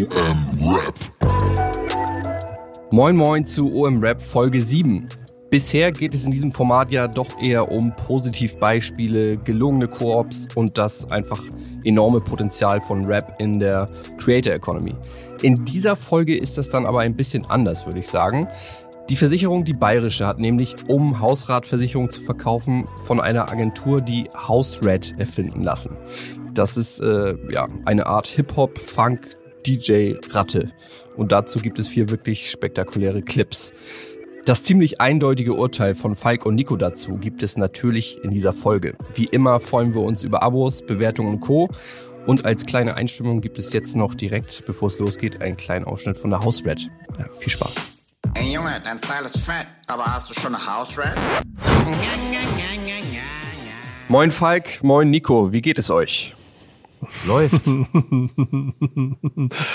OM Rap. Moin Moin zu OM Rap Folge 7. Bisher geht es in diesem Format ja doch eher um Positivbeispiele, gelungene Koops und das einfach enorme Potenzial von Rap in der Creator Economy. In dieser Folge ist das dann aber ein bisschen anders, würde ich sagen. Die Versicherung, die Bayerische, hat nämlich, um Hausratversicherung zu verkaufen, von einer Agentur die Hausrat erfinden lassen. Das ist äh, ja eine Art Hip-Hop, Funk, DJ-Ratte. Und dazu gibt es vier wirklich spektakuläre Clips. Das ziemlich eindeutige Urteil von Falk und Nico dazu gibt es natürlich in dieser Folge. Wie immer freuen wir uns über Abos, Bewertungen und Co. Und als kleine Einstimmung gibt es jetzt noch direkt, bevor es losgeht, einen kleinen Ausschnitt von der House Red. Ja, viel Spaß. Ey Junge, dein Style ist fett, aber hast du schon eine House Red? Moin Falk, moin Nico, wie geht es euch? Läuft.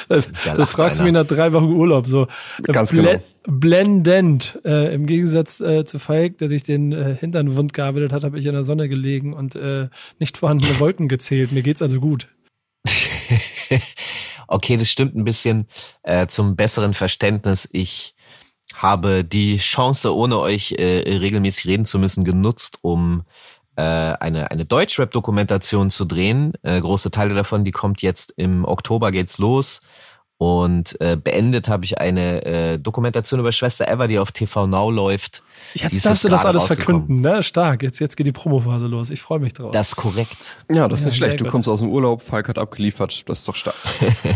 das, das fragst du mich nach drei Wochen Urlaub so. Ganz Ble genau. Blendend. Äh, Im Gegensatz äh, zu Falk, der sich den äh, Hintern wund gearbeitet hat, habe ich in der Sonne gelegen und äh, nicht vorhandene Wolken gezählt. Mir geht's also gut. okay, das stimmt ein bisschen. Äh, zum besseren Verständnis, ich habe die Chance, ohne euch äh, regelmäßig reden zu müssen, genutzt, um äh, eine, eine Deutschrap-Dokumentation zu drehen. Äh, große Teile davon, die kommt jetzt im Oktober geht's los. Und äh, beendet habe ich eine äh, Dokumentation über Schwester Eva, die auf TV Now läuft. Jetzt darfst du das alles verkünden, ne? Stark. Jetzt, jetzt geht die Promophase los. Ich freue mich drauf. Das ist korrekt. Ja, das ist Ja, nicht schlecht. Du gut. kommst aus dem Urlaub, Falk hat abgeliefert, das ist doch stark.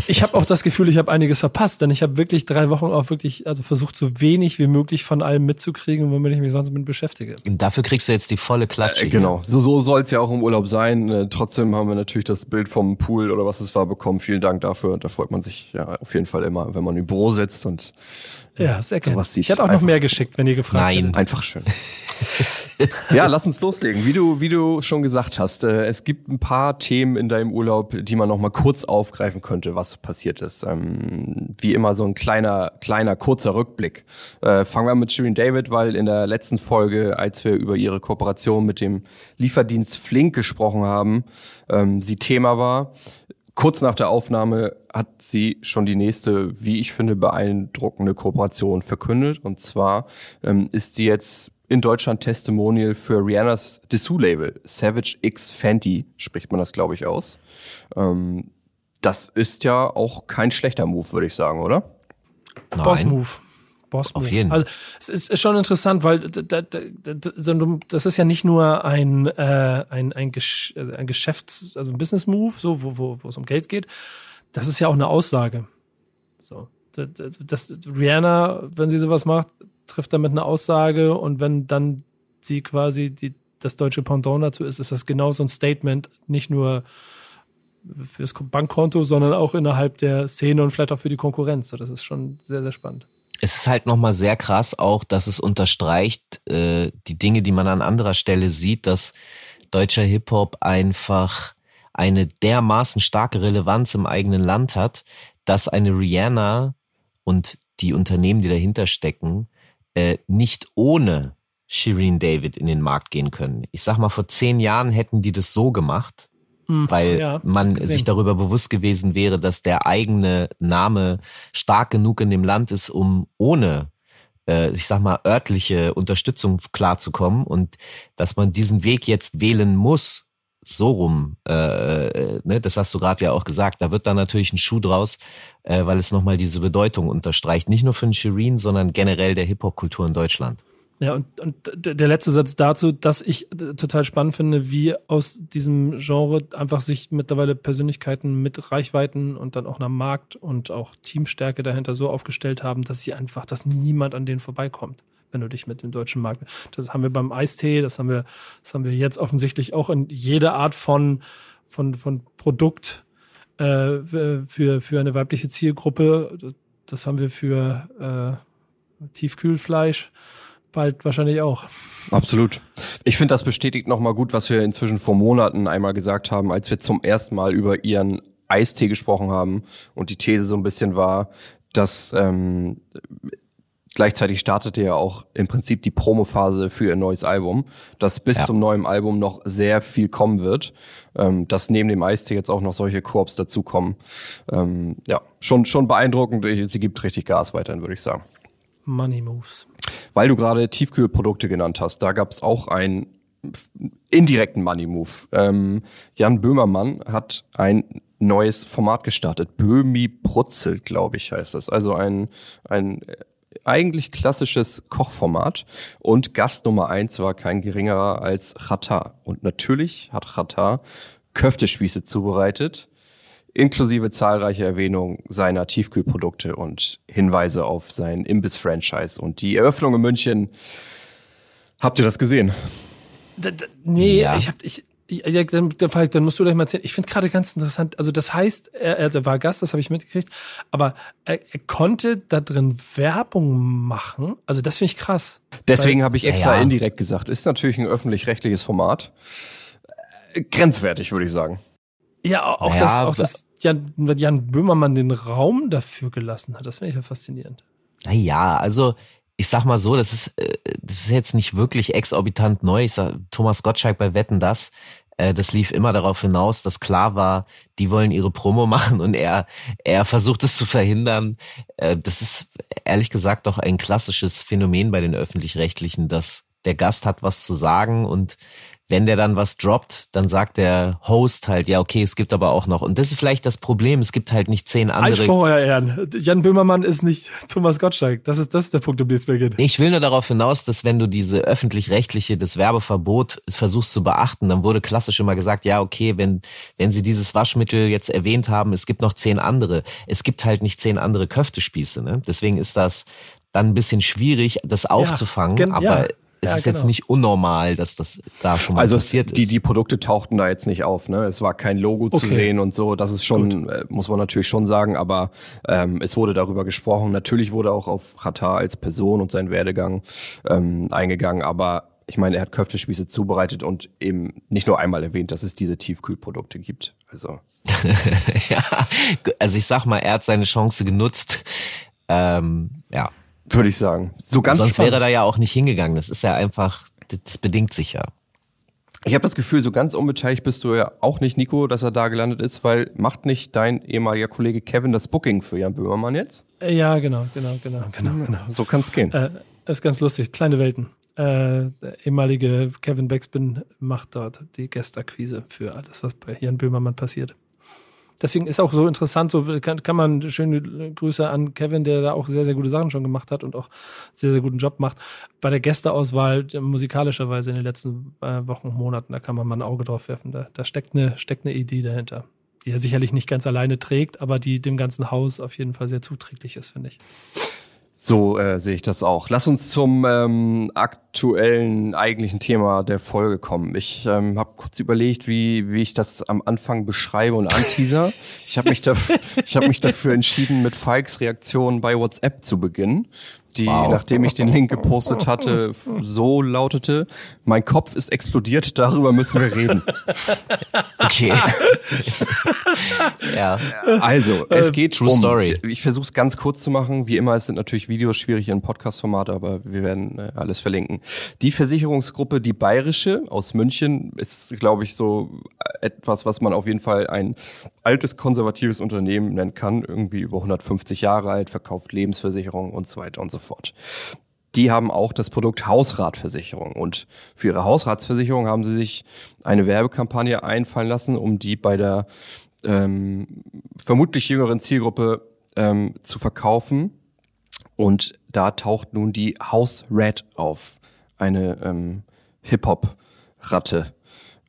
Ich habe auch das Gefühl, ich habe einiges verpasst, denn ich habe wirklich drei Wochen auch wirklich, also versucht, so wenig wie möglich von allem mitzukriegen, womit ich mich sonst mit beschäftige. Und dafür kriegst du jetzt die volle Klatsche. Äh, genau, so, so soll es ja auch im Urlaub sein. Äh, trotzdem haben wir natürlich das Bild vom Pool oder was es war bekommen. Vielen Dank dafür. Da freut man sich ja auf jeden Fall immer, wenn man im Büro sitzt und Ja, sehr gerne. Sieht Ich hätte auch noch mehr geschickt, wenn ihr gefragt Nein. hättet. einfach schön. ja, lass uns loslegen. Wie du, wie du schon gesagt hast, äh, es gibt ein paar Themen in deinem Urlaub, die man noch mal kurz aufgreifen könnte, was passiert ist. Ähm, wie immer so ein kleiner, kleiner, kurzer Rückblick. Äh, fangen wir mit Shirin David, weil in der letzten Folge, als wir über ihre Kooperation mit dem Lieferdienst Flink gesprochen haben, ähm, sie Thema war. Kurz nach der Aufnahme hat sie schon die nächste, wie ich finde, beeindruckende Kooperation verkündet. Und zwar ähm, ist sie jetzt in Deutschland Testimonial für Rihannas Dessous-Label. Savage X Fenty spricht man das, glaube ich, aus. Ähm, das ist ja auch kein schlechter Move, würde ich sagen, oder? Nein. Boss Auf jeden. Also es ist, ist schon interessant, weil das ist ja nicht nur ein äh, ein ein, Gesch äh, ein Geschäfts also ein Business Move, so wo wo wo es um Geld geht. Das ist ja auch eine Aussage. So D- d- das Rihanna, wenn sie sowas macht, trifft damit eine Aussage und wenn dann sie quasi die das deutsche Pendant dazu ist, ist das genau so ein Statement, nicht nur fürs Bankkonto, sondern auch innerhalb der Szene und vielleicht auch für die Konkurrenz. So, Das ist schon sehr, sehr spannend. Es ist halt nochmal sehr krass auch, dass es unterstreicht äh, die Dinge, die man an anderer Stelle sieht, dass deutscher Hip-Hop einfach eine dermaßen starke Relevanz im eigenen Land hat, dass eine Rihanna und die Unternehmen, die dahinter stecken, äh, nicht ohne Shireen David in den Markt gehen können. Ich sag mal, vor zehn Jahren hätten die das so gemacht, weil ja, man gesehen. sich darüber bewusst gewesen wäre, dass der eigene Name stark genug in dem Land ist, um ohne, äh, ich sag mal, örtliche Unterstützung klarzukommen und dass man diesen Weg jetzt wählen muss, so rum, äh, äh, ne, das hast du gerade ja auch gesagt, da wird dann natürlich ein Schuh draus, äh, weil es nochmal diese Bedeutung unterstreicht, nicht nur für den Shireen, sondern generell der Hip-Hop-Kultur in Deutschland. Ja, und, und der letzte Satz dazu, dass ich äh, total spannend finde, wie aus diesem Genre einfach sich mittlerweile Persönlichkeiten mit Reichweiten und dann auch einer Markt und auch Teamstärke dahinter so aufgestellt haben, dass sie einfach, dass niemand an denen vorbeikommt, wenn du dich mit dem deutschen Markt. Das haben wir beim Eistee, das haben wir, das haben wir jetzt offensichtlich auch in jeder Art von, von, von Produkt äh, für, für eine weibliche Zielgruppe. Das, das haben wir für äh, Tiefkühlfleisch bald wahrscheinlich auch. Absolut. Ich finde, das bestätigt nochmal gut, was wir inzwischen vor Monaten einmal gesagt haben, als wir zum ersten Mal über ihren Eistee gesprochen haben und die These so ein bisschen war, dass ähm, Gleichzeitig startete ja auch im Prinzip die Promophase für ihr neues Album, das bis Ja. zum neuen Album noch sehr viel kommen wird. Ähm, dass neben dem Eistee jetzt auch noch solche Koops dazukommen. Ähm, ja, schon, schon beeindruckend. Sie gibt richtig Gas weiterhin, würde ich sagen. Money Moves. Weil du gerade Tiefkühlprodukte genannt hast, da gab es auch einen indirekten Money Move. Ähm, Jan Böhmermann hat ein neues Format gestartet. Böhmi brutzelt, glaube ich, heißt das. Also ein, ein äh, eigentlich klassisches Kochformat. Und Gast Nummer eins war kein geringerer als Chata. Und natürlich hat Chata Köftespieße zubereitet inklusive zahlreicher Erwähnungen seiner Tiefkühlprodukte und Hinweise auf sein Imbiss-Franchise. Und die Eröffnung in München, habt ihr das gesehen? Da, nee, Ja. ich hab, ich, ja, dann, dann, Falk, dann musst du gleich mal erzählen. Ich finde gerade ganz interessant, also das heißt, er, er war Gast, das habe ich mitgekriegt, aber er, er konnte da drin Werbung machen. Also das finde ich krass. Deswegen habe ich extra ja. indirekt gesagt, ist natürlich ein öffentlich-rechtliches Format. Äh, Grenzwertig, würde ich sagen. Ja, auch, auch Ja, dass, auch dass Jan, Jan Böhmermann den Raum dafür gelassen hat. Das finde ich ja faszinierend. Naja, also ich sag mal so, das ist, äh, das ist jetzt nicht wirklich exorbitant neu. Ich sag, Thomas Gottschalk bei Wetten das, äh, das lief immer darauf hinaus, dass klar war, die wollen ihre Promo machen und er, er versucht es zu verhindern. Äh, das ist ehrlich gesagt doch ein klassisches Phänomen bei den öffentlich-rechtlichen, dass der Gast hat was zu sagen und wenn der dann was droppt, dann sagt der Host halt, ja, okay, es gibt aber auch noch. Und das ist vielleicht das Problem, es gibt halt nicht zehn andere Einspruch, euer Ehren. Jan Böhmermann ist nicht Thomas Gottschalk. Das ist, das ist der Punkt, um den es mir geht. Ich will nur darauf hinaus, dass wenn du diese öffentlich-rechtliche, das Werbeverbot versuchst zu beachten, dann wurde klassisch immer gesagt, ja, okay, wenn, wenn sie dieses Waschmittel jetzt erwähnt haben, es gibt noch zehn andere. Es gibt halt nicht zehn andere Köftespieße, ne? Deswegen ist das dann ein bisschen schwierig, das aufzufangen, gen- aber ja, es ja, ist jetzt genau. nicht unnormal, dass das da schon mal Also passiert die, ist. die Produkte tauchten da jetzt nicht auf. Ne? Es war kein Logo zu Okay. sehen und so. Das ist schon, äh, muss man natürlich schon sagen. Aber ähm, es wurde darüber gesprochen. Natürlich wurde auch auf Qatar als Person und seinen Werdegang ähm, eingegangen. Aber ich meine, er hat Köftespieße zubereitet und eben nicht nur einmal erwähnt, dass es diese Tiefkühlprodukte gibt. Also ja, also ich sag mal, er hat seine Chance genutzt. Ähm, ja, würde ich sagen. So ganz sonst spannend. wäre er da ja auch nicht hingegangen. Das ist ja einfach, das bedingt sich ja. Ich habe das Gefühl, so ganz unbeteiligt bist du ja auch nicht, Nico, dass er da gelandet ist, weil macht nicht dein ehemaliger Kollege Kevin das Booking für Jan Böhmermann jetzt? Äh, Ja, genau, genau, genau, genau, genau. So kann's gehen. Äh, ist ganz lustig. Kleine Welten. Äh, der ehemalige Kevin Backspin macht dort die Gästakquise für alles, was bei Jan Böhmermann passiert. Deswegen ist auch so interessant, so kann, kann man schöne Grüße an Kevin, der da auch sehr, sehr gute Sachen schon gemacht hat und auch sehr, sehr guten Job macht. Bei der Gästeauswahl äh, musikalischerweise in den letzten äh, Wochen und Monaten, da kann man mal ein Auge drauf werfen. Da, da steckt eine, steckt eine Idee dahinter, die er sicherlich nicht ganz alleine trägt, aber die dem ganzen Haus auf jeden Fall sehr zuträglich ist, finde ich. So äh, sehe ich das auch. Lass uns zum ähm, aktuellen eigentlichen Thema der Folge kommen. Ich ähm, habe kurz überlegt, wie, wie ich das am Anfang beschreibe und anteaser. ich habe mich, daf ich hab mich dafür entschieden, mit Falks Reaktion bei WhatsApp zu beginnen, die, Wow. nachdem ich den Link gepostet hatte, so lautete, mein Kopf ist explodiert, darüber müssen wir reden. Okay. ja. Also, es geht True um, Story. Ich versuche es ganz kurz zu machen. Wie immer, es sind natürlich Videos schwierig in Podcast-Format, aber wir werden äh, alles verlinken. Die Versicherungsgruppe Die Bayerische aus München ist, glaube ich, so äh, etwas, was man auf jeden Fall ein altes konservatives Unternehmen nennen kann. Irgendwie über 150 Jahre alt, verkauft Lebensversicherungen und so weiter und so fort. Die haben auch das Produkt Hausratversicherung. Und für ihre Hausratsversicherung haben sie sich eine Werbekampagne einfallen lassen, um die bei der ähm, vermutlich jüngeren Zielgruppe ähm, zu verkaufen. Und da taucht nun die House Rat auf, eine ähm, Hip-Hop-Ratte.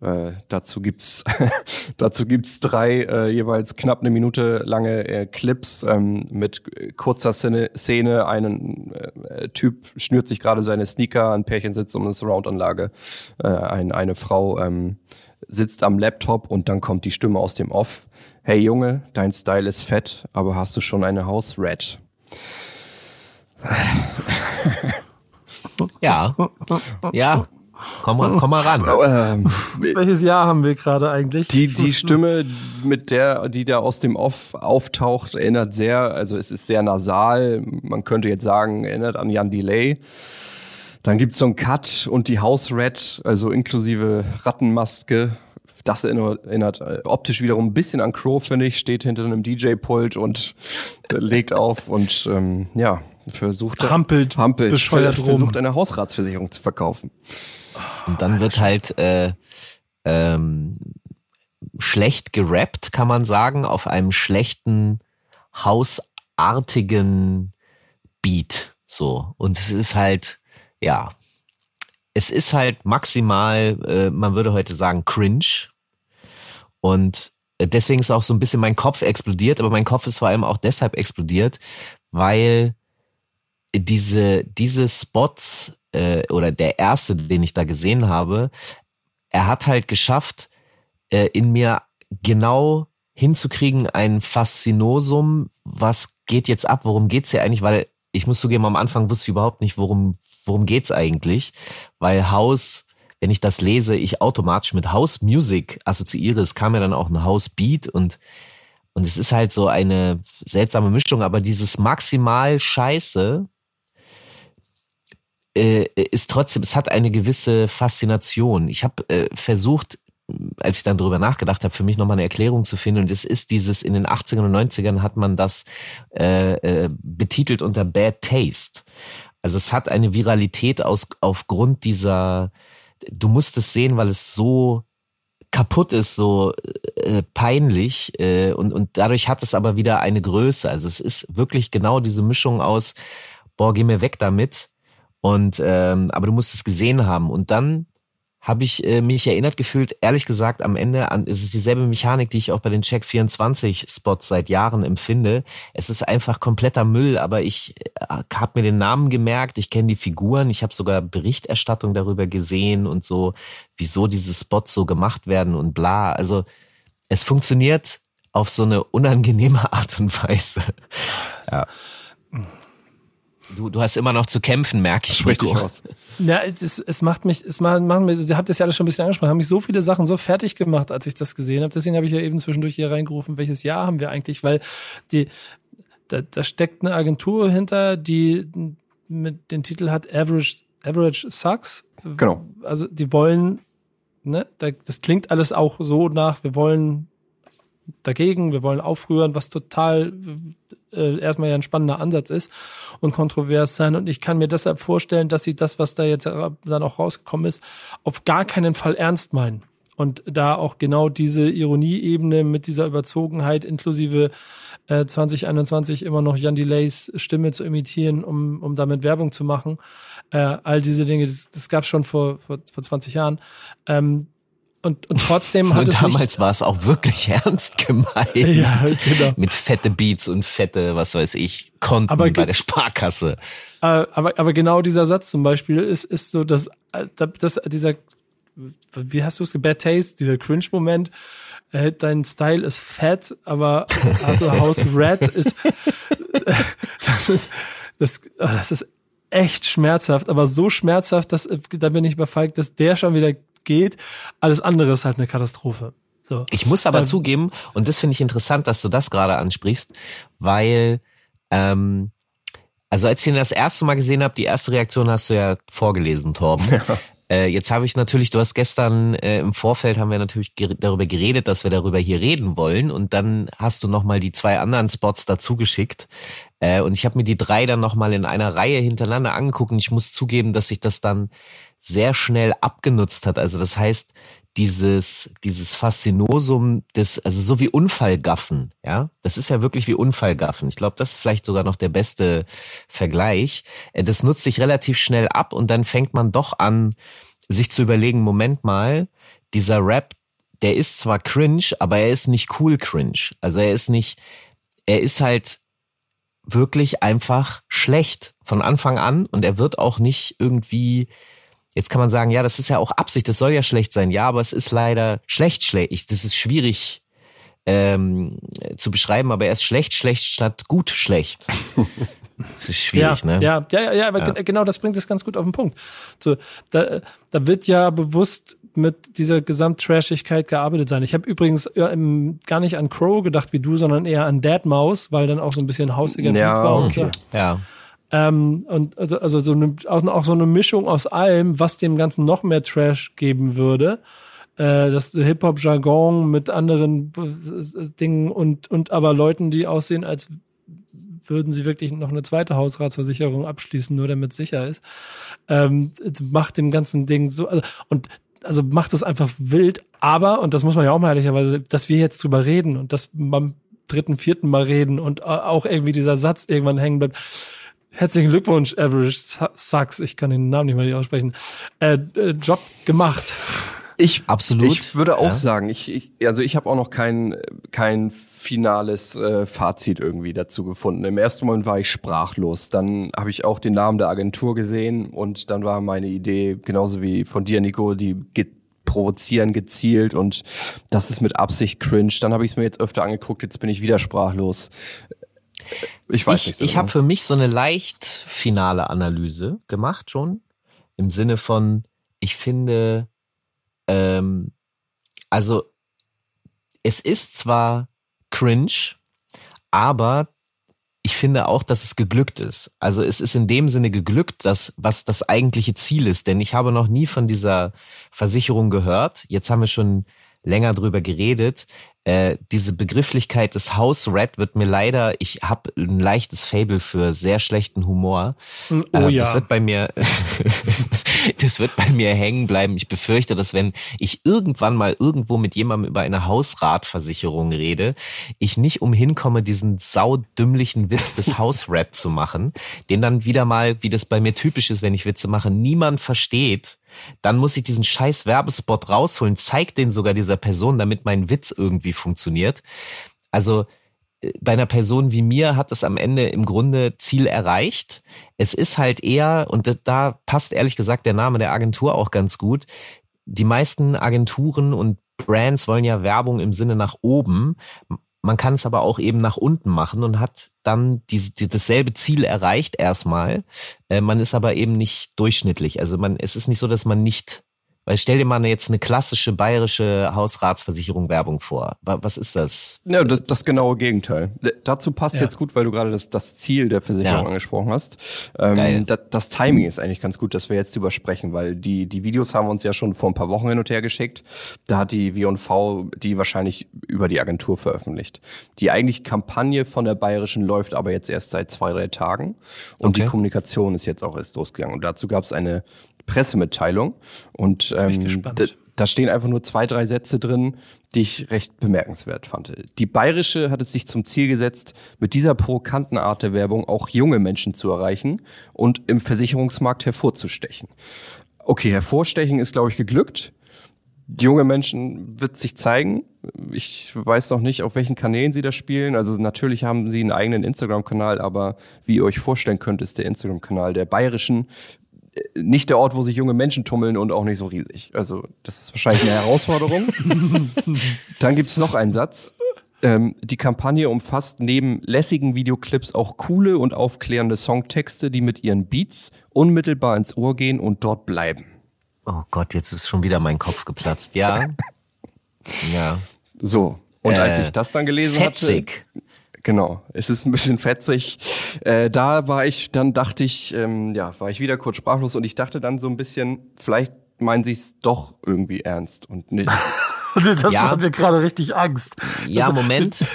Äh, dazu gibt's dazu gibt's drei äh, jeweils knapp eine Minute lange äh, Clips ähm, mit kurzer Szene. Szene. Ein äh, Typ schnürt sich gerade seine Sneaker, ein Pärchen sitzt um eine Surround-Anlage, äh, ein, eine Frau ähm, sitzt am Laptop und dann kommt die Stimme aus dem Off. Hey Junge, dein Style ist fett, aber hast du schon eine House Rat? Ja. Ja. Komm mal, komm mal ran. Ähm, Welches Jahr haben wir gerade eigentlich? Die, die Stimme, mit der, die da aus dem Off auftaucht, erinnert sehr, also es ist sehr nasal. Man könnte jetzt sagen, erinnert an Jan Delay. Dann gibt's so einen Cut und die House Red, also inklusive Rattenmaske. Das erinnert, äh, optisch wiederum ein bisschen an Crow, finde ich. Steht hinter einem DJ-Pult und äh, legt auf und ähm, ja, versucht, hampelt, hampelt bescheuert versucht eine Hausratsversicherung zu verkaufen. Und dann wird halt äh, ähm, schlecht gerappt, kann man sagen, auf einem schlechten, hausartigen Beat. So. Und es ist halt, ja, es ist halt maximal, äh, man würde heute sagen, cringe. Und deswegen ist auch so ein bisschen mein Kopf explodiert, aber mein Kopf ist vor allem auch deshalb explodiert, weil diese, diese Spots äh, oder der erste, den ich da gesehen habe, er hat halt geschafft, äh, in mir genau hinzukriegen, ein Faszinosum, was geht jetzt ab, worum geht's hier eigentlich, weil ich muss zugeben, am Anfang wusste ich überhaupt nicht, worum, worum geht's eigentlich, weil House, wenn ich das lese, ich automatisch mit House Music assoziiere. Es kam ja dann auch ein House Beat und, und es ist halt so eine seltsame Mischung, aber dieses maximal Scheiße, äh, ist trotzdem, es hat eine gewisse Faszination. Ich habe äh, versucht, als ich dann drüber nachgedacht habe, für mich nochmal eine Erklärung zu finden. Und es ist dieses, in den 80ern und 90ern hat man das äh, äh, betitelt unter Bad Taste. Also es hat eine Viralität aus, aufgrund dieser, du musst es sehen, weil es so kaputt ist, so äh, peinlich äh, und, und dadurch hat es aber wieder eine Größe. Also es ist wirklich genau diese Mischung aus, boah, geh mir weg damit und ähm, aber du musst es gesehen haben. Und dann habe ich äh, mich erinnert gefühlt, ehrlich gesagt, am Ende an, es ist dieselbe Mechanik, die ich auch bei den Check 24 Spots seit Jahren empfinde. Es ist einfach kompletter Müll, aber ich äh, habe mir den Namen gemerkt, ich kenne die Figuren, ich habe sogar Berichterstattung darüber gesehen und so, wieso diese Spots so gemacht werden und bla. Also es funktioniert auf so eine unangenehme Art und Weise. Ja. Du, du hast immer noch zu kämpfen, merke ich. Sprich dich aus. Ja, es, es macht mich, es macht, macht mich, ihr habt das ja alles schon ein bisschen angesprochen, haben mich so viele Sachen so fertig gemacht, als ich das gesehen habe. Deswegen habe ich ja eben zwischendurch hier reingerufen, welches Jahr haben wir eigentlich, weil die, da, da steckt eine Agentur hinter, die mit den Titel hat Average, Average Sucks. Genau. Also die wollen, ne, das klingt alles auch so nach, wir wollen dagegen, wir wollen aufrühren, was total äh, erstmal ja ein spannender Ansatz ist und kontrovers sein. Und ich kann mir deshalb vorstellen, dass sie das, was da jetzt dann auch rausgekommen ist, auf gar keinen Fall ernst meinen. Und da auch genau diese Ironieebene mit dieser Überzogenheit inklusive äh, 2021 immer noch Jan Delays Stimme zu imitieren, um, um damit Werbung zu machen. Äh, all diese Dinge, das, das gab es schon vor, vor, vor 20 Jahren. Ähm, und, und trotzdem hat und es damals war es auch wirklich ernst gemeint. Ja, genau. Mit fette Beats und fette, was weiß ich, Konten aber bei der Sparkasse. Äh, aber, aber genau dieser Satz zum Beispiel ist, ist so, dass, äh, dass dieser, wie hast du es, Bad Taste, dieser Cringe-Moment, äh, dein Style ist fett, aber also House Red ist, das ist, das, oh, das ist echt schmerzhaft, aber so schmerzhaft, dass da bin ich überfallen, dass der schon wieder geht. Alles andere ist halt eine Katastrophe. So. Ich muss aber ähm, zugeben, und das finde ich interessant, dass du das gerade ansprichst, weil ähm, also als ich ihn das erste Mal gesehen habe, die erste Reaktion hast du ja vorgelesen, Torben. Ja. Äh, jetzt habe ich natürlich, du hast gestern äh, im Vorfeld haben wir natürlich ger darüber geredet, dass wir darüber hier reden wollen und dann hast du nochmal die zwei anderen Spots dazu geschickt äh, und ich habe mir die drei dann nochmal in einer Reihe hintereinander angeguckt und ich muss zugeben, dass sich das dann sehr schnell abgenutzt hat. Also das heißt, dieses, dieses Faszinosum des, also so wie Unfallgaffen, ja, das ist ja wirklich wie Unfallgaffen. Ich glaube, das ist vielleicht sogar noch der beste Vergleich. Äh, das nutzt sich relativ schnell ab und dann fängt man doch an, sich zu überlegen, Moment mal, dieser Rap, der ist zwar cringe, aber er ist nicht cool cringe. Also er ist nicht, er ist halt wirklich einfach schlecht von Anfang an und er wird auch nicht irgendwie Jetzt kann man sagen, ja, das ist ja auch Absicht, das soll ja schlecht sein. Ja, aber es ist leider schlecht, schlecht. Das ist schwierig ähm, zu beschreiben, aber er ist schlecht, schlecht statt gut, schlecht. Das ist schwierig, ja, ne? Ja, ja, ja, ja aber Ja. ge- genau das bringt es ganz gut auf den Punkt. So, da, da wird ja bewusst mit dieser Gesamttrashigkeit gearbeitet sein. Ich habe übrigens im, gar nicht an Crow gedacht wie du, sondern eher an Deadmaus, weil dann auch so ein bisschen hausiger Ja, war und okay. so. Ja. Ähm, und also, also so eine, auch, auch so eine Mischung aus allem, was dem Ganzen noch mehr Trash geben würde. Äh, das Hip-Hop-Jargon mit anderen äh, Dingen und, und aber Leuten, die aussehen, als würden sie wirklich noch eine zweite Hausratsversicherung abschließen, nur damit es sicher ist. Ähm, macht dem ganzen Ding so, also, und also macht es einfach wild, aber, und das muss man ja auch mal ehrlicherweise, dass wir jetzt drüber reden und dass beim dritten, vierten Mal reden und äh, auch irgendwie dieser Satz irgendwann hängen bleibt. Herzlichen Glückwunsch, Average Su- Sucks. Ich kann den Namen nicht mal aussprechen. Äh, äh, Job gemacht. Ich, Absolut. Ich würde auch Ja. sagen, ich, ich, also ich habe auch noch kein, kein finales äh, Fazit irgendwie dazu gefunden. Im ersten Moment war ich sprachlos. Dann habe ich auch den Namen der Agentur gesehen und dann war meine Idee, genauso wie von dir, Nico, die ge provozieren gezielt und das ist mit Absicht cringe. Dann habe ich es mir jetzt öfter angeguckt, jetzt bin ich wieder sprachlos. Ich weiß ich, nicht. so ich genau. habe für mich so eine leicht finale Analyse gemacht schon. Im Sinne von, ich finde, ähm, also es ist zwar cringe, aber ich finde auch, dass es geglückt ist. Also es ist in dem Sinne geglückt, dass was das eigentliche Ziel ist. Denn ich habe noch nie von dieser Versicherung gehört. Jetzt haben wir schon länger drüber geredet. Äh, diese Begrifflichkeit des House Rat wird mir leider, ich habe ein leichtes Fable für sehr schlechten Humor. Oh Äh, ja. Das wird bei mir, das wird bei mir hängen bleiben. Ich befürchte, dass wenn ich irgendwann mal irgendwo mit jemandem über eine Hausratversicherung rede, ich nicht umhin komme, diesen saudümmlichen Witz des Hausrat zu machen, den dann wieder mal, wie das bei mir typisch ist, wenn ich Witze mache, niemand versteht. Dann muss ich diesen scheiß Werbespot rausholen, zeig den sogar dieser Person, damit mein Witz irgendwie funktioniert. Also äh, bei einer Person wie mir hat es am Ende im Grunde Ziel erreicht. Es ist halt eher, und da- da passt ehrlich gesagt der Name der Agentur auch ganz gut, die meisten Agenturen und Brands wollen ja Werbung im Sinne nach oben. Man kann es aber auch eben nach unten machen und hat dann die, die, dasselbe Ziel erreicht erstmal. Äh, man ist aber eben nicht durchschnittlich. Also man, es ist nicht so, dass man nicht, weil stell dir mal jetzt eine klassische bayerische Hausratsversicherung Werbung vor. Wa- Was ist das? Ja, das, das genaue Gegenteil. Dazu passt Ja. jetzt gut, weil du gerade das, das Ziel der Versicherung Ja. angesprochen hast. Ähm, Geil. das, das Timing ist eigentlich ganz gut, dass wir jetzt drüber sprechen, weil die, die Videos haben wir uns ja schon vor ein paar Wochen hin und her geschickt. Da hat die W&V die wahrscheinlich über die Agentur veröffentlicht. Die eigentliche Kampagne von der Bayerischen läuft aber jetzt erst seit zwei, drei Tagen. Und die Okay. Kommunikation ist jetzt auch erst losgegangen. Und dazu gab es eine Pressemitteilung. Und ähm, da stehen einfach nur zwei, drei Sätze drin, die ich recht bemerkenswert fand. Die Bayerische hat es sich zum Ziel gesetzt, mit dieser provokanten Art der Werbung auch junge Menschen zu erreichen und im Versicherungsmarkt hervorzustechen. Okay, hervorstechen ist, glaube ich, geglückt. Junge Menschen wird sich zeigen. Ich weiß noch nicht, auf welchen Kanälen sie das spielen. Also natürlich haben sie einen eigenen Instagram-Kanal, aber wie ihr euch vorstellen könnt, ist der Instagram-Kanal der Bayerischen nicht der Ort, wo sich junge Menschen tummeln und auch nicht so riesig. Also das ist wahrscheinlich eine Herausforderung. Dann gibt's noch einen Satz. Ähm, die Kampagne umfasst neben lässigen Videoclips auch coole und aufklärende Songtexte, die mit ihren Beats unmittelbar ins Ohr gehen und dort bleiben. Oh Gott, jetzt ist schon wieder mein Kopf geplatzt. Ja. Ja. So. Und als Äh, ich das dann gelesen Fetzig. hatte, genau, es ist ein bisschen fetzig. Äh, da war ich, dann dachte ich, ähm, ja, war ich wieder kurz sprachlos und ich dachte dann so ein bisschen, vielleicht meinen sie es doch irgendwie ernst und nicht. Das Ja. macht mir gerade richtig Angst. Ja, Also, Moment.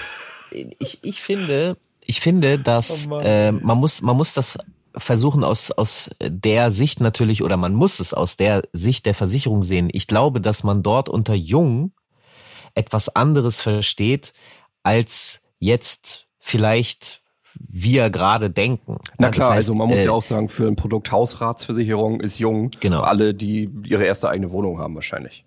Ich, ich finde, ich finde, dass Oh äh, man muss, man muss das versuchen aus, aus der Sicht natürlich, oder man muss es aus der Sicht der Versicherung sehen. Ich glaube, dass man dort unter Jung etwas anderes versteht, als jetzt vielleicht wir gerade denken. Na Ja, das klar, heißt, also man muss äh, ja auch sagen, für ein Produkt Hausratsversicherung ist jung. Genau. Alle, die ihre erste eigene Wohnung haben wahrscheinlich.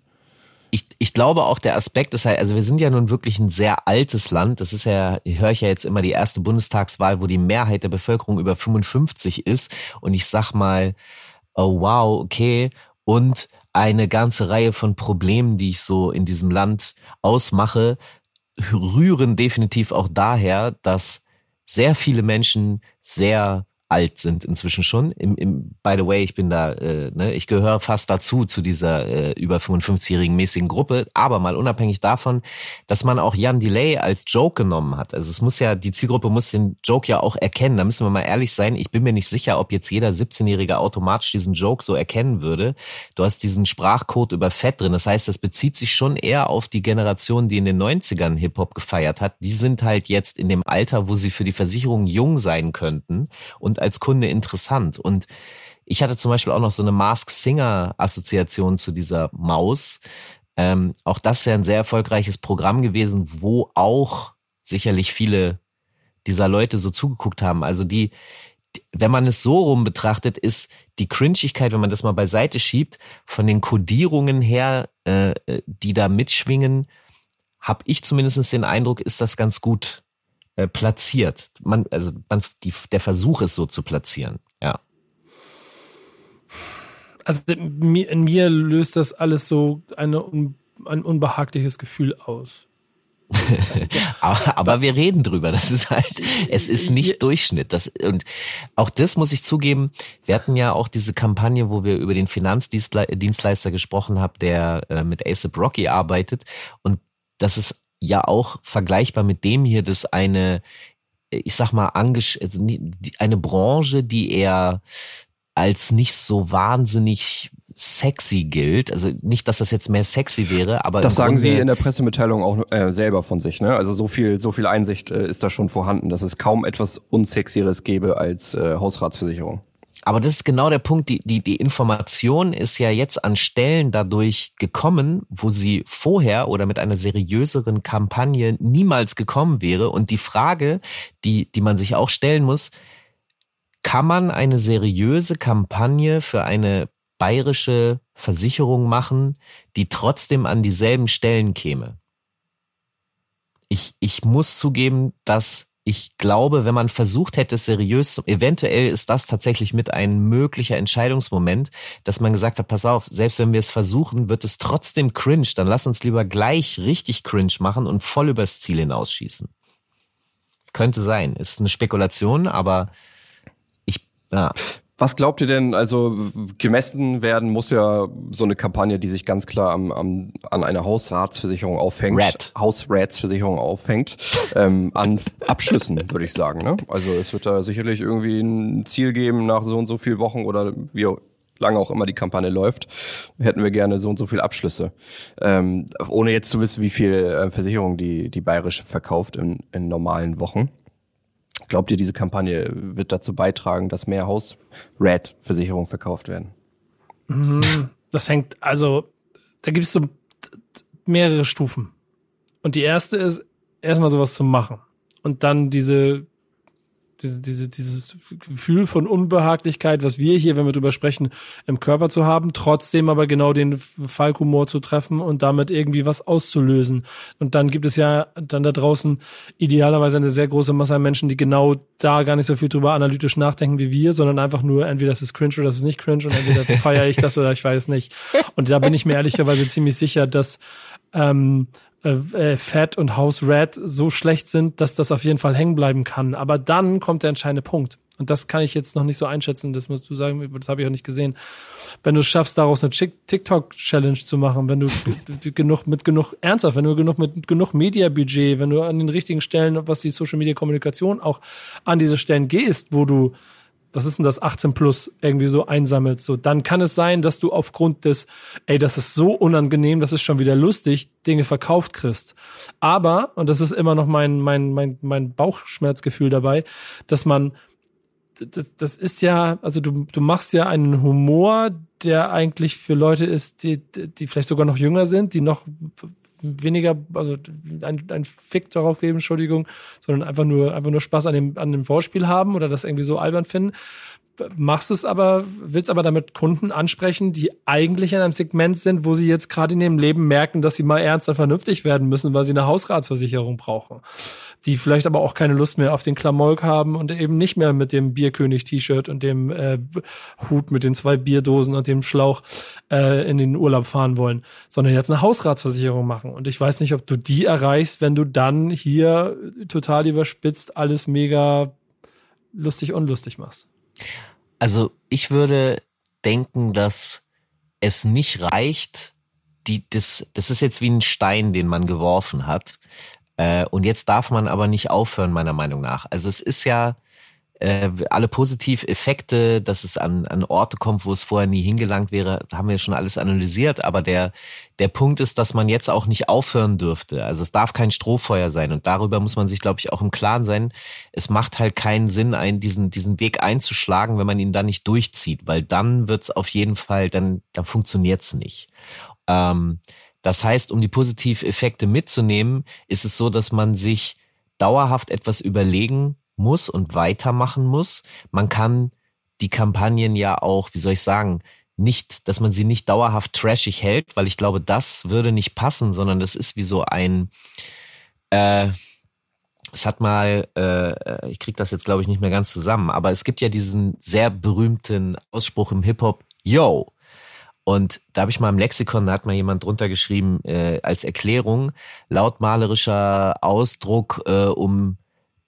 ich, ich glaube auch der Aspekt ist halt, also wir sind ja nun wirklich ein sehr altes Land. Das ist ja, höre ich ja jetzt immer die erste Bundestagswahl, wo die Mehrheit der Bevölkerung über 55 ist. Und ich sag mal, oh wow, okay. Und eine ganze Reihe von Problemen, die ich so in diesem Land ausmache, rühren definitiv auch daher, dass sehr viele Menschen sehr alt sind inzwischen schon. Im, im, by the way, ich bin da, äh, ne, ich gehöre fast dazu, zu dieser äh, über 55-jährigen mäßigen Gruppe. Aber mal unabhängig davon, dass man auch Jan Delay als Joke genommen hat. Also es muss ja, die Zielgruppe muss den Joke ja auch erkennen. Da müssen wir mal ehrlich sein. Ich bin mir nicht sicher, ob jetzt jeder 17-Jährige automatisch diesen Joke so erkennen würde. Du hast diesen Sprachcode über Fett drin. Das heißt, das bezieht sich schon eher auf die Generation, die in den 90ern Hip-Hop gefeiert hat. Die sind halt jetzt in dem Alter, wo sie für die Versicherung jung sein könnten und als Kunde interessant. Und ich hatte zum Beispiel auch noch so eine Mask Singer Assoziation zu dieser Maus. Ähm, auch das ist ja ein sehr erfolgreiches Programm gewesen, wo auch sicherlich viele dieser Leute so zugeguckt haben. Also die, wenn man es so rum betrachtet, ist die Cringigkeit, wenn man das mal beiseite schiebt, von den Codierungen her, äh, die da mitschwingen, habe ich zumindest den Eindruck, ist das ganz gut äh, platziert. Man, also man, die, der Versuch ist so zu platzieren, ja. Also in mir löst das alles so eine, ein unbehagliches Gefühl aus. aber, aber wir reden drüber. Das ist halt, es ist nicht Durchschnitt. Das, und auch das muss ich zugeben. Wir hatten ja auch diese Kampagne, wo wir über den Finanzdienstleister gesprochen haben, der äh, mit ASAP Rocky arbeitet. Und das ist ja auch vergleichbar mit dem hier, dass eine, ich sag mal, also eine Branche, die eher als nicht so wahnsinnig sexy gilt. Also nicht, dass das jetzt mehr sexy wäre, aber das sagen Sie in der Pressemitteilung auch äh, selber von sich. Ne? Also so viel, so viel Einsicht äh, ist da schon vorhanden, dass es kaum etwas unsexieres gäbe als äh, Hausratsversicherung. Aber das ist genau der Punkt. Die, die, die Information ist ja jetzt an Stellen dadurch gekommen, wo sie vorher oder mit einer seriöseren Kampagne niemals gekommen wäre. Und die Frage, die, die man sich auch stellen muss, kann man eine seriöse Kampagne für eine bayerische Versicherung machen, die trotzdem an dieselben Stellen käme? Ich, ich muss zugeben, dass ich glaube, wenn man versucht hätte, seriös, eventuell ist das tatsächlich mit ein möglicher Entscheidungsmoment, dass man gesagt hat, pass auf, selbst wenn wir es versuchen, wird es trotzdem cringe, dann lass uns lieber gleich richtig cringe machen und voll übers Ziel hinausschießen. Könnte sein, ist eine Spekulation, aber ich, ja. Was glaubt ihr denn, also gemessen werden muss ja so eine Kampagne, die sich ganz klar am, am, an einer Hausratsversicherung aufhängt, Rat. Hausratsversicherung aufhängt, ähm, an Abschlüssen, würde ich sagen. Ne? Also es wird da sicherlich irgendwie ein Ziel geben nach so und so viel Wochen oder wie lange auch immer die Kampagne läuft, hätten wir gerne so und so viel Abschlüsse. Ähm, ohne jetzt zu wissen, wie viel äh, Versicherung die, die bayerische verkauft in, in normalen Wochen. Glaubt ihr, diese Kampagne wird dazu beitragen, dass mehr Haus-Rat-Versicherungen verkauft werden? Mhm. Das hängt, also, da gibt es so mehrere Stufen. Und die erste ist, erstmal sowas zu machen. Und dann diese diese, diese, dieses Gefühl von Unbehaglichkeit, was wir hier, wenn wir drüber sprechen, im Körper zu haben, trotzdem aber genau den Falkhumor zu treffen und damit irgendwie was auszulösen. Und dann gibt es ja dann da draußen idealerweise eine sehr große Masse an Menschen, die genau da gar nicht so viel drüber analytisch nachdenken wie wir, sondern einfach nur entweder das ist cringe oder das ist nicht cringe und entweder feiere ich das oder ich weiß nicht. Und da bin ich mir ehrlicherweise ziemlich sicher, dass ähm, äh, äh, Fat und House Red so schlecht sind, dass das auf jeden Fall hängen bleiben kann. Aber dann kommt der entscheidende Punkt. Und das kann ich jetzt noch nicht so einschätzen, das musst du sagen, das habe ich auch nicht gesehen. Wenn du es schaffst, daraus eine TikTok-Challenge zu machen, wenn du genug mit genug ernsthaft, wenn du genug mit genug Mediabudget, wenn du an den richtigen Stellen, was die Social Media Kommunikation auch an diese Stellen gehst, wo du was ist denn das, 18 plus irgendwie so einsammelst, so, dann kann es sein, dass du aufgrund des, ey, das ist so unangenehm, das ist schon wieder lustig, Dinge verkauft kriegst. Aber, und das ist immer noch mein, mein, mein, mein Bauchschmerzgefühl dabei, dass man, das, das ist ja, also du, du machst ja einen Humor, der eigentlich für Leute ist, die, die vielleicht sogar noch jünger sind, die noch weniger, also ein, ein Fick darauf geben, Entschuldigung, sondern einfach nur, einfach nur Spaß an dem, an dem Vorspiel haben oder das irgendwie so albern finden machst es aber, willst aber damit Kunden ansprechen, die eigentlich in einem Segment sind, wo sie jetzt gerade in ihrem Leben merken, dass sie mal ernst und vernünftig werden müssen, weil sie eine Hausratsversicherung brauchen. Die vielleicht aber auch keine Lust mehr auf den Klamauk haben und eben nicht mehr mit dem Bierkönig-T-Shirt und dem äh, Hut mit den zwei Bierdosen und dem Schlauch äh, in den Urlaub fahren wollen, sondern jetzt eine Hausratsversicherung machen. Und ich weiß nicht, ob du die erreichst, wenn du dann hier total überspitzt alles mega lustig unlustig machst. Also ich würde denken, dass es nicht reicht, die, das, das ist jetzt wie ein Stein, den man geworfen hat. Äh, und jetzt darf man aber nicht aufhören, meiner Meinung nach. Also es ist ja, äh, alle Positiveffekte, dass es an, an Orte kommt, wo es vorher nie hingelangt wäre, haben wir schon alles analysiert. Aber der, der Punkt ist, dass man jetzt auch nicht aufhören dürfte. Also es darf kein Strohfeuer sein. Und darüber muss man sich, glaube ich, auch im Klaren sein. Es macht halt keinen Sinn, einen, diesen, diesen Weg einzuschlagen, wenn man ihn dann nicht durchzieht, weil dann wird es auf jeden Fall, dann, dann funktioniert's nicht. Ähm, das heißt, um die Positiveffekte mitzunehmen, ist es so, dass man sich dauerhaft etwas überlegen muss und weitermachen muss. Man kann die Kampagnen ja auch, wie soll ich sagen, nicht, dass man sie nicht dauerhaft trashig hält, weil ich glaube, das würde nicht passen, sondern das ist wie so ein, äh, es hat mal, äh, ich krieg das jetzt glaube ich nicht mehr ganz zusammen, aber es gibt ja diesen sehr berühmten Ausspruch im Hip Hop, Yo. Und da habe ich mal im Lexikon, da hat mal jemand drunter geschrieben äh, als Erklärung, lautmalerischer Ausdruck, äh, um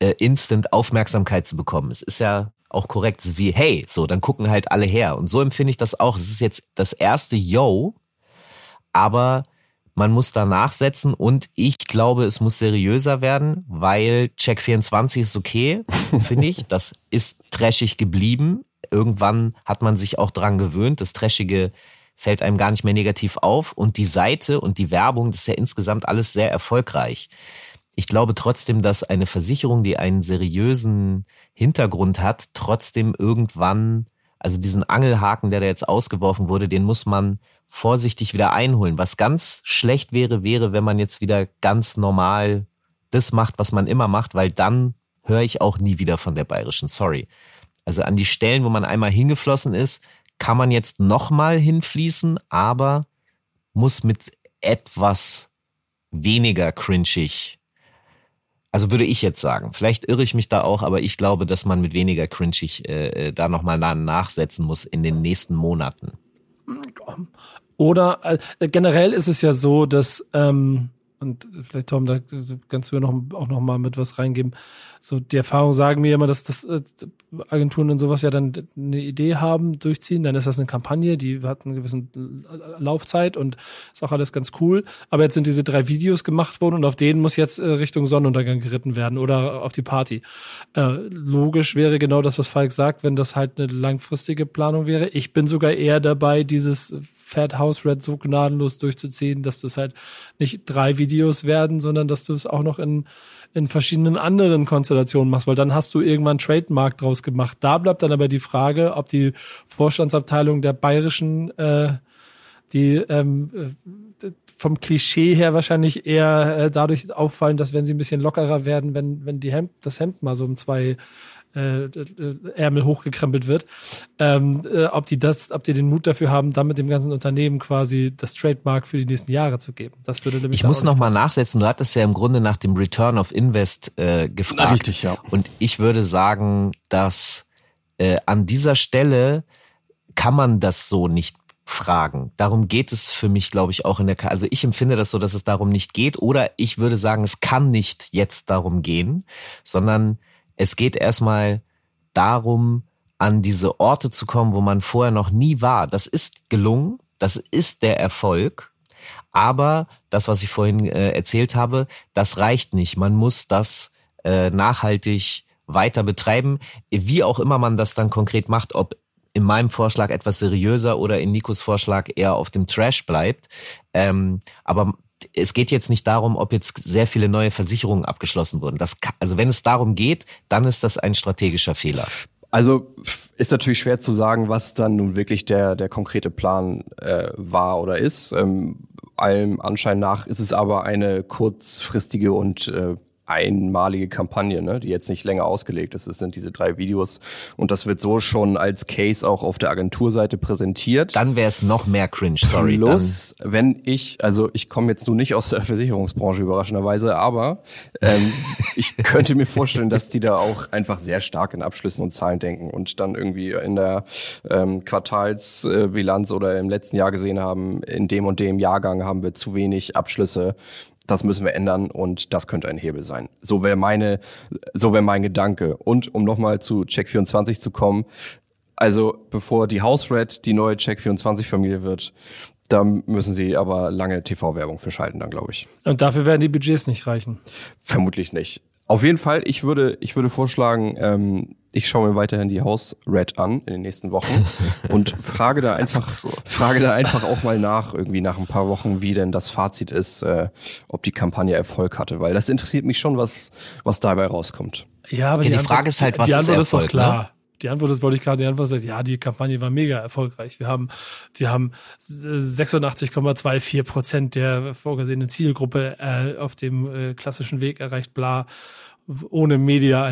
äh, instant Aufmerksamkeit zu bekommen. Es ist ja auch korrekt, es ist wie, hey, so, dann gucken halt alle her. Und so empfinde ich das auch. Es ist jetzt das erste Yo, aber man muss da nachsetzen und ich glaube, es muss seriöser werden, weil Check 24 ist okay, finde ich. Das ist trashig geblieben. Irgendwann hat man sich auch dran gewöhnt. Das Trashige fällt einem gar nicht mehr negativ auf. Und die Seite und die Werbung, das ist ja insgesamt alles sehr erfolgreich ich glaube trotzdem, dass eine Versicherung, die einen seriösen Hintergrund hat, trotzdem irgendwann, also diesen Angelhaken, der da jetzt ausgeworfen wurde, den muss man vorsichtig wieder einholen. Was ganz schlecht wäre, wäre, wenn man jetzt wieder ganz normal das macht, was man immer macht, weil dann höre ich auch nie wieder von der bayerischen. Sorry. Also an die Stellen, wo man einmal hingeflossen ist, kann man jetzt nochmal hinfließen, aber muss mit etwas weniger cringig also würde ich jetzt sagen. Vielleicht irre ich mich da auch, aber ich glaube, dass man mit weniger cringig äh, äh da nochmal nachsetzen muss in den nächsten Monaten. Oder äh, generell ist es ja so, dass ähm, und vielleicht Tom, da kannst du ja noch, auch noch mal mit was reingeben. So die Erfahrungen sagen mir immer, dass das äh, Agenturen und sowas ja dann eine Idee haben, durchziehen, dann ist das eine Kampagne, die hat eine gewisse Laufzeit und ist auch alles ganz cool. Aber jetzt sind diese drei Videos gemacht worden und auf denen muss jetzt äh, Richtung Sonnenuntergang geritten werden oder auf die Party. Äh, logisch wäre genau das, was Falk sagt, wenn das halt eine langfristige Planung wäre. Ich bin sogar eher dabei, dieses Fat House Red so gnadenlos durchzuziehen, dass du es halt nicht drei Videos werden, sondern dass du es auch noch in, in verschiedenen anderen Konstellationen machst, weil dann hast du irgendwann Trademark draus gemacht. Da bleibt dann aber die Frage, ob die Vorstandsabteilung der bayerischen, äh, die ähm, äh, vom Klischee her wahrscheinlich eher äh, dadurch auffallen, dass wenn sie ein bisschen lockerer werden, wenn, wenn die Hemd, das Hemd mal so um zwei äh, Ärmel hochgekrempelt wird, ähm, äh, ob die das, ob die den Mut dafür haben, dann mit dem ganzen Unternehmen quasi das Trademark für die nächsten Jahre zu geben. Das würde nämlich Ich muss noch mal nachsetzen. Du hattest ja im Grunde nach dem Return of Invest äh, gefragt. Na, richtig, ja. Und ich würde sagen, dass äh, an dieser Stelle kann man das so nicht fragen. Darum geht es für mich, glaube ich, auch in der, K also ich empfinde das so, dass es darum nicht geht oder ich würde sagen, es kann nicht jetzt darum gehen, sondern es geht erstmal darum, an diese Orte zu kommen, wo man vorher noch nie war. Das ist gelungen, das ist der Erfolg. Aber das, was ich vorhin äh, erzählt habe, das reicht nicht. Man muss das äh, nachhaltig weiter betreiben, wie auch immer man das dann konkret macht, ob in meinem Vorschlag etwas seriöser oder in Nikos Vorschlag eher auf dem Trash bleibt. Ähm, aber es geht jetzt nicht darum, ob jetzt sehr viele neue Versicherungen abgeschlossen wurden. Das, also wenn es darum geht, dann ist das ein strategischer Fehler. Also ist natürlich schwer zu sagen, was dann nun wirklich der, der konkrete Plan äh, war oder ist. Ähm, allem Anschein nach ist es aber eine kurzfristige und äh, einmalige Kampagne, ne, die jetzt nicht länger ausgelegt ist. Es sind diese drei Videos und das wird so schon als Case auch auf der Agenturseite präsentiert. Dann wäre es noch mehr cringe, sorry. Plus, dann. wenn ich, also ich komme jetzt nur nicht aus der Versicherungsbranche überraschenderweise, aber ähm, ich könnte mir vorstellen, dass die da auch einfach sehr stark in Abschlüssen und Zahlen denken und dann irgendwie in der ähm, Quartalsbilanz oder im letzten Jahr gesehen haben, in dem und dem Jahrgang haben wir zu wenig Abschlüsse Das müssen wir ändern und das könnte ein Hebel sein. So wäre meine, so wäre mein Gedanke. Und um nochmal zu Check24 zu kommen, also bevor die House Red die neue Check24-Familie wird, da müssen sie aber lange TV-Werbung für schalten, dann glaube ich. Und dafür werden die Budgets nicht reichen. Vermutlich nicht. Auf jeden Fall, ich würde, ich würde vorschlagen, ähm, ich schaue mir weiterhin die House Red an in den nächsten Wochen und frage da einfach, so. frage da einfach auch mal nach, irgendwie nach ein paar Wochen, wie denn das Fazit ist, äh, ob die Kampagne Erfolg hatte, weil das interessiert mich schon, was, was dabei rauskommt. Ja, aber ja, die, die Frage ist halt, was die Antwort ist, Erfolg, ist doch klar. Ne? Die Antwort ist, wollte ich gerade die Antwort sagen, ja, die Kampagne war mega erfolgreich. Wir haben, wir haben 86,24 Prozent der vorgesehenen Zielgruppe äh, auf dem äh, klassischen Weg erreicht, bla, ohne Media.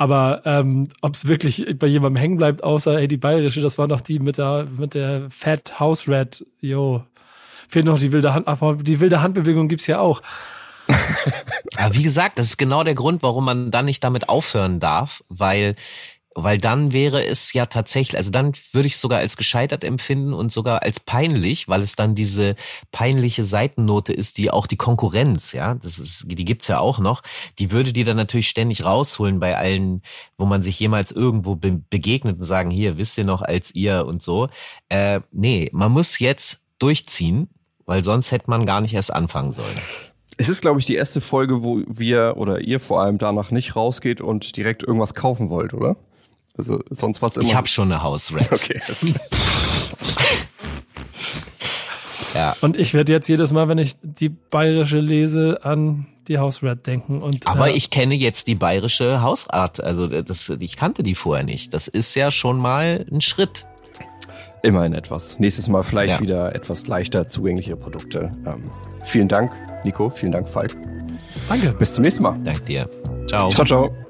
Aber ähm, ob es wirklich bei jemandem hängen bleibt, außer ey, die bayerische, das war noch die mit der mit der Fat House Red, yo. Fehlt noch die wilde Hand, aber die wilde Handbewegung gibt's ja auch. Aber wie gesagt, das ist genau der Grund, warum man dann nicht damit aufhören darf, weil weil dann wäre es ja tatsächlich, also dann würde ich sogar als gescheitert empfinden und sogar als peinlich, weil es dann diese peinliche Seitennote ist, die auch die Konkurrenz, ja, das ist, die gibt's ja auch noch, die würde die dann natürlich ständig rausholen bei allen, wo man sich jemals irgendwo be begegnet und sagen, hier, wisst ihr noch als ihr und so. Äh, nee, man muss jetzt durchziehen, weil sonst hätte man gar nicht erst anfangen sollen. Es ist, glaube ich, die erste Folge, wo wir oder ihr vor allem danach nicht rausgeht und direkt irgendwas kaufen wollt, oder? Also sonst was immer. Ich habe schon eine Hausrat. Okay. ja. Und ich werde jetzt jedes Mal, wenn ich die bayerische lese, an die Hausrat denken. Und, Aber äh, ich kenne jetzt die bayerische Hausart. Also das, ich kannte die vorher nicht. Das ist ja schon mal ein Schritt. Immerhin etwas. Nächstes Mal vielleicht ja. wieder etwas leichter zugängliche Produkte. Ähm, vielen Dank, Nico. Vielen Dank, Falk. Danke. Bis zum nächsten Mal. Danke dir. Ciao. Ciao, ciao.